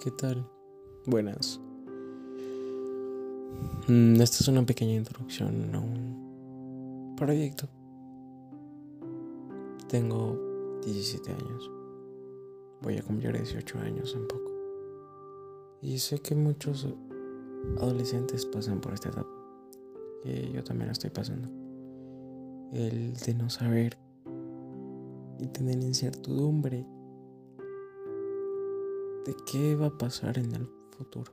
¿Qué tal? Buenas. Mm, esta es una pequeña introducción a un proyecto. Tengo 17 años. Voy a cumplir 18 años en poco. Y sé que muchos adolescentes pasan por esta etapa. Que yo también la estoy pasando. El de no saber y tener incertidumbre de qué va a pasar en el futuro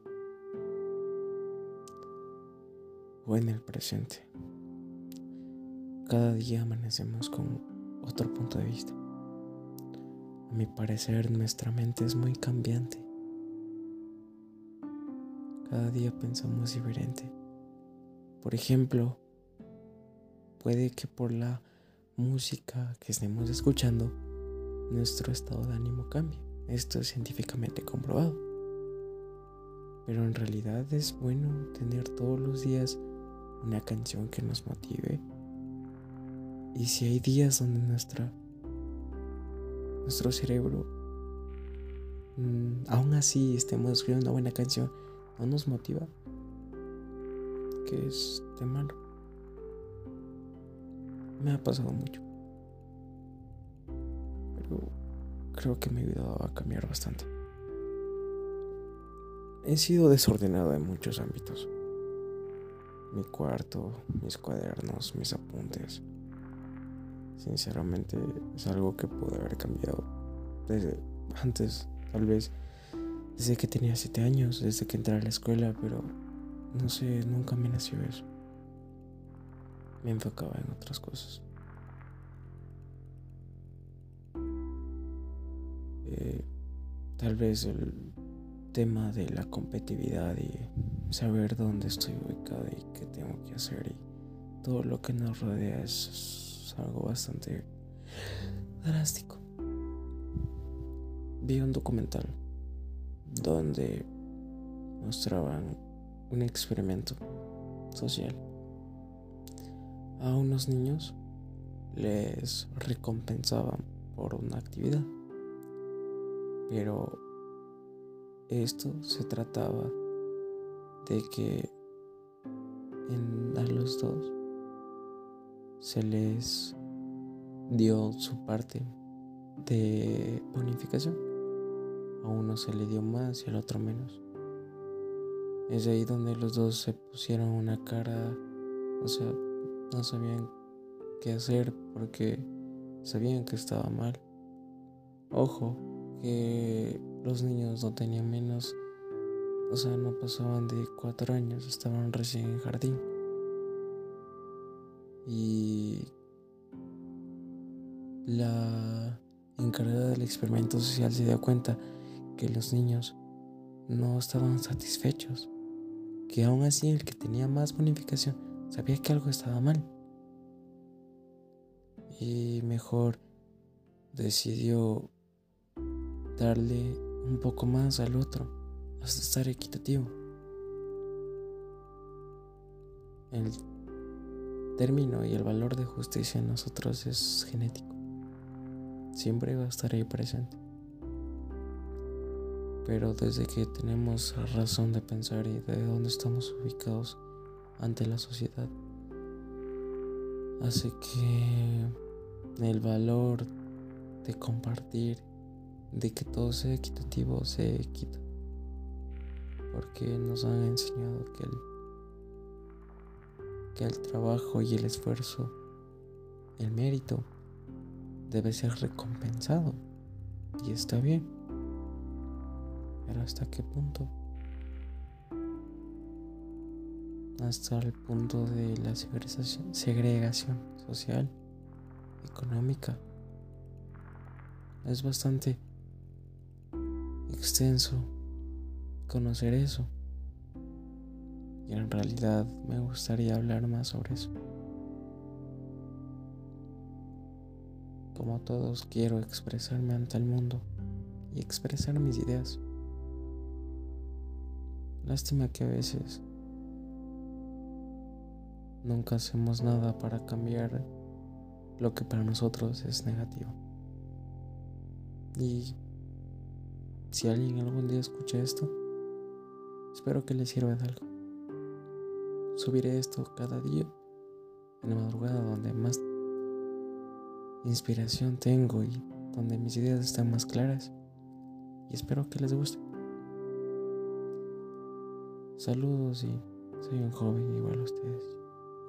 o en el presente. Cada día amanecemos con otro punto de vista. A mi parecer nuestra mente es muy cambiante. Cada día pensamos diferente. Por ejemplo, puede que por la música que estemos escuchando, nuestro estado de ánimo cambie. Esto es científicamente comprobado. Pero en realidad es bueno tener todos los días una canción que nos motive. Y si hay días donde nuestra, nuestro cerebro, mm, aún así estemos escribiendo una buena canción, no nos motiva, que es de malo. Me ha pasado mucho. Pero creo que mi vida va a cambiar bastante. He sido desordenado en muchos ámbitos. Mi cuarto, mis cuadernos, mis apuntes. Sinceramente es algo que pude haber cambiado desde antes, tal vez desde que tenía 7 años, desde que entré a la escuela, pero no sé, nunca me nació eso. Me enfocaba en otras cosas. Tal vez el tema de la competitividad y saber dónde estoy ubicado y qué tengo que hacer y todo lo que nos rodea es, algo bastante drástico. Vi un documental donde mostraban un experimento social. A unos niños les recompensaban por una actividad pero esto se trataba de que a los dos se les dio su parte de bonificación. A uno se le dio más y al otro menos. Es ahí donde los dos se pusieron una cara, o sea, no sabían qué hacer porque sabían que estaba mal. Ojo, que los niños no tenían menos, o sea, no pasaban de cuatro años, estaban recién en jardín. Y la encargada del experimento social se dio cuenta que los niños no estaban satisfechos, que aún así el que tenía más bonificación sabía que algo estaba mal. Y mejor decidió darle un poco más al otro hasta estar equitativo. El término y el valor de justicia en nosotros es genético. Siempre va a estar ahí presente. Pero desde que tenemos razón de pensar y de dónde estamos ubicados ante la sociedad, hace que el valor de compartir de que todo sea equitativo se quita. Porque nos han enseñado que el, que el trabajo y el esfuerzo, el mérito, debe ser recompensado. Y está bien. Pero ¿hasta qué punto? Hasta el punto de la segregación, segregación social, económica. Es bastante extenso conocer eso. Y en realidad me gustaría hablar más sobre eso. Como todos quiero expresarme ante el mundo y expresar mis ideas. Lástima que a veces nunca hacemos nada para cambiar lo que para nosotros es negativo. Y si alguien algún día escucha esto, espero que les sirva de algo. Subiré esto cada día en la madrugada donde más inspiración tengo y donde mis ideas están más claras. Y espero que les guste. Saludos y soy un joven igual a ustedes.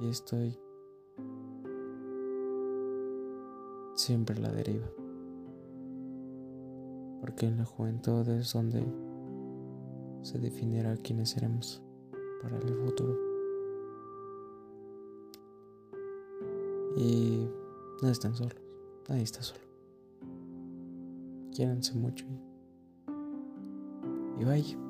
Y estoy siempre a la deriva. Porque en la juventud es donde se definirá quiénes seremos para el futuro. Y no están solos, nadie está solo. Quiéranse mucho y, bye.